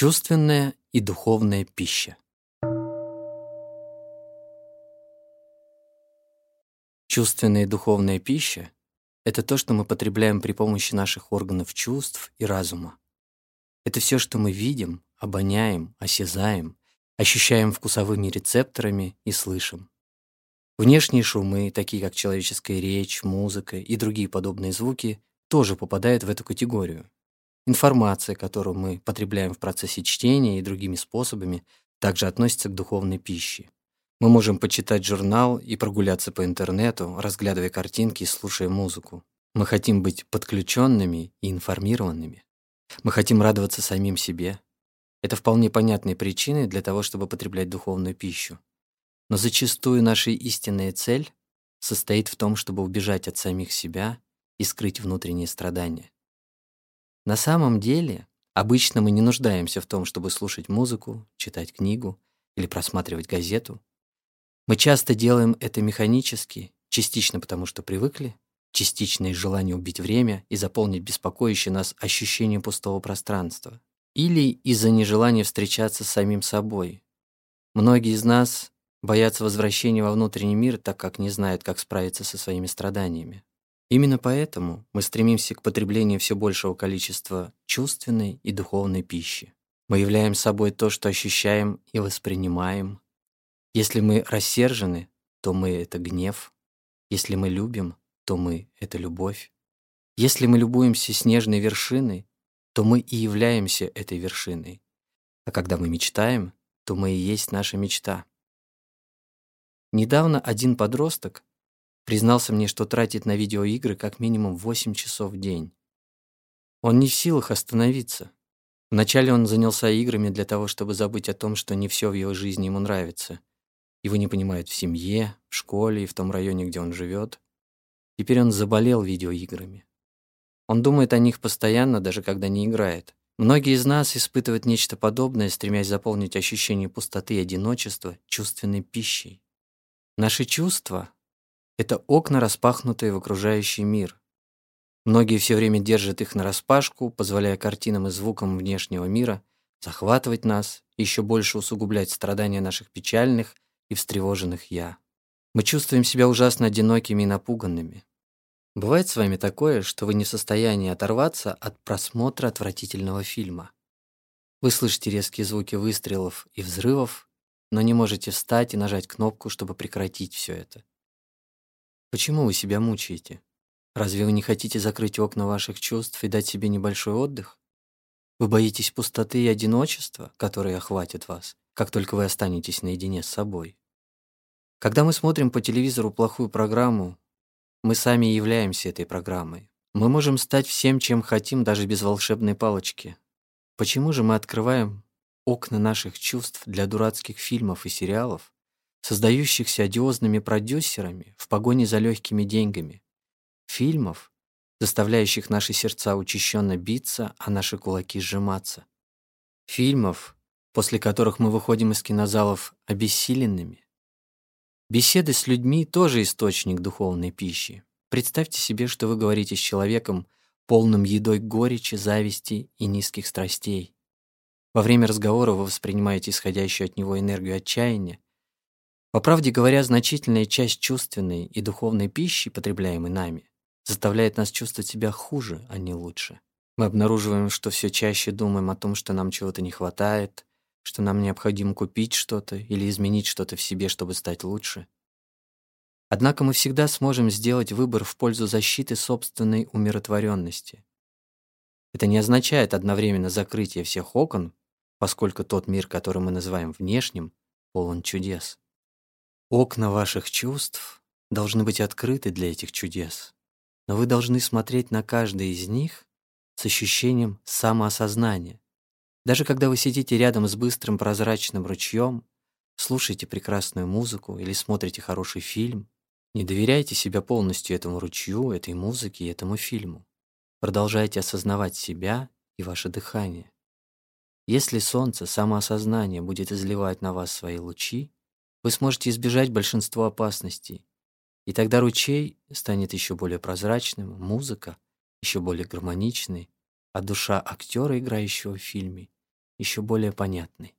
Чувственная и духовная пища. Чувственная и духовная пища — это то, что мы потребляем при помощи наших органов чувств и разума. Это все, что мы видим, обоняем, осязаем, ощущаем вкусовыми рецепторами и слышим. Внешние шумы, такие как человеческая речь, музыка и другие подобные звуки, тоже попадают в эту категорию. Информация, которую мы потребляем в процессе чтения и другими способами, также относится к духовной пище. Мы можем почитать журнал и прогуляться по интернету, разглядывая картинки и слушая музыку. Мы хотим быть подключенными и информированными. Мы хотим радоваться самим себе. Это вполне понятные причины для того, чтобы потреблять духовную пищу. Но зачастую наша истинная цель состоит в том, чтобы убежать от самих себя и скрыть внутренние страдания. На самом деле, обычно мы не нуждаемся в том, чтобы слушать музыку, читать книгу или просматривать газету. Мы часто делаем это механически, частично потому, что привыкли, частично из желания убить время и заполнить беспокоящее нас ощущение пустого пространства, или из-за нежелания встречаться с самим собой. Многие из нас боятся возвращения во внутренний мир, так как не знают, как справиться со своими страданиями. Именно поэтому мы стремимся к потреблению все большего количества чувственной и духовной пищи. Мы являем собой то, что ощущаем и воспринимаем, если мы рассержены, то мы — это гнев. Если мы любим, то мы — это любовь. Если мы любуемся снежной вершиной, то мы и являемся этой вершиной. А когда мы мечтаем, то мы и есть наша мечта. Недавно один подросток признался мне, что тратит на видеоигры как минимум 8 часов в день. Он не в силах остановиться. Вначале он занялся играми для того, чтобы забыть о том, что не все в его жизни ему нравится. Его не понимают в семье, в школе и в том районе, где он живет. Теперь он заболел видеоиграми. Он думает о них постоянно, даже когда не играет. Многие из нас испытывают нечто подобное, стремясь заполнить ощущение пустоты и одиночества чувственной пищей. Наши чувства — это окна, распахнутые в окружающий мир. Многие все время держат их нараспашку, позволяя картинам и звукам внешнего мира захватывать нас, еще больше усугублять страдания наших печальных и встревоженных «я». Мы чувствуем себя ужасно одинокими и напуганными. Бывает с вами такое, что вы не в состоянии оторваться от просмотра отвратительного фильма. Вы слышите резкие звуки выстрелов и взрывов, но не можете встать и нажать кнопку, чтобы прекратить все это. Почему вы себя мучаете? Разве вы не хотите закрыть окна ваших чувств и дать себе небольшой отдых? Вы боитесь пустоты и одиночества, которые охватят вас, как только вы останетесь наедине с собой. Когда мы смотрим по телевизору плохую программу, мы сами являемся этой программой. Мы можем стать всем, чем хотим, даже без волшебной палочки. Почему же мы открываем окна наших чувств для дурацких фильмов и сериалов, создающихся одиозными продюсерами в погоне за легкими деньгами? Фильмов, заставляющих наши сердца учащенно биться, а наши кулаки сжиматься. Фильмов, после которых мы выходим из кинозалов обессиленными, Беседы с людьми тоже источник духовной пищи. Представьте себе, что вы говорите с человеком, полным едой горечи, зависти и низких страстей. Во время разговора вы воспринимаете исходящую от него энергию отчаяния. По правде говоря, значительная часть чувственной и духовной пищи, потребляемой нами, заставляет нас чувствовать себя хуже, а не лучше. Мы обнаруживаем, что все чаще думаем о том, что нам чего-то не хватает, что нам необходимо купить что-то или изменить что-то в себе, чтобы стать лучше. Однако мы всегда сможем сделать выбор в пользу защиты собственной умиротворенности. Это не означает одновременно закрытие всех окон, поскольку тот мир, который мы называем внешним, полон чудес. Окна ваших чувств должны быть открыты для этих чудес, но вы должны смотреть на каждый из них с ощущением самоосознания, даже когда вы сидите рядом с быстрым прозрачным ручьем, слушаете прекрасную музыку или смотрите хороший фильм, не доверяйте себя полностью этому ручью, этой музыке и этому фильму. Продолжайте осознавать себя и ваше дыхание. Если солнце, самоосознание будет изливать на вас свои лучи, вы сможете избежать большинства опасностей, и тогда ручей станет еще более прозрачным, музыка еще более гармоничной, а душа актера, играющего в фильме, еще более понятной.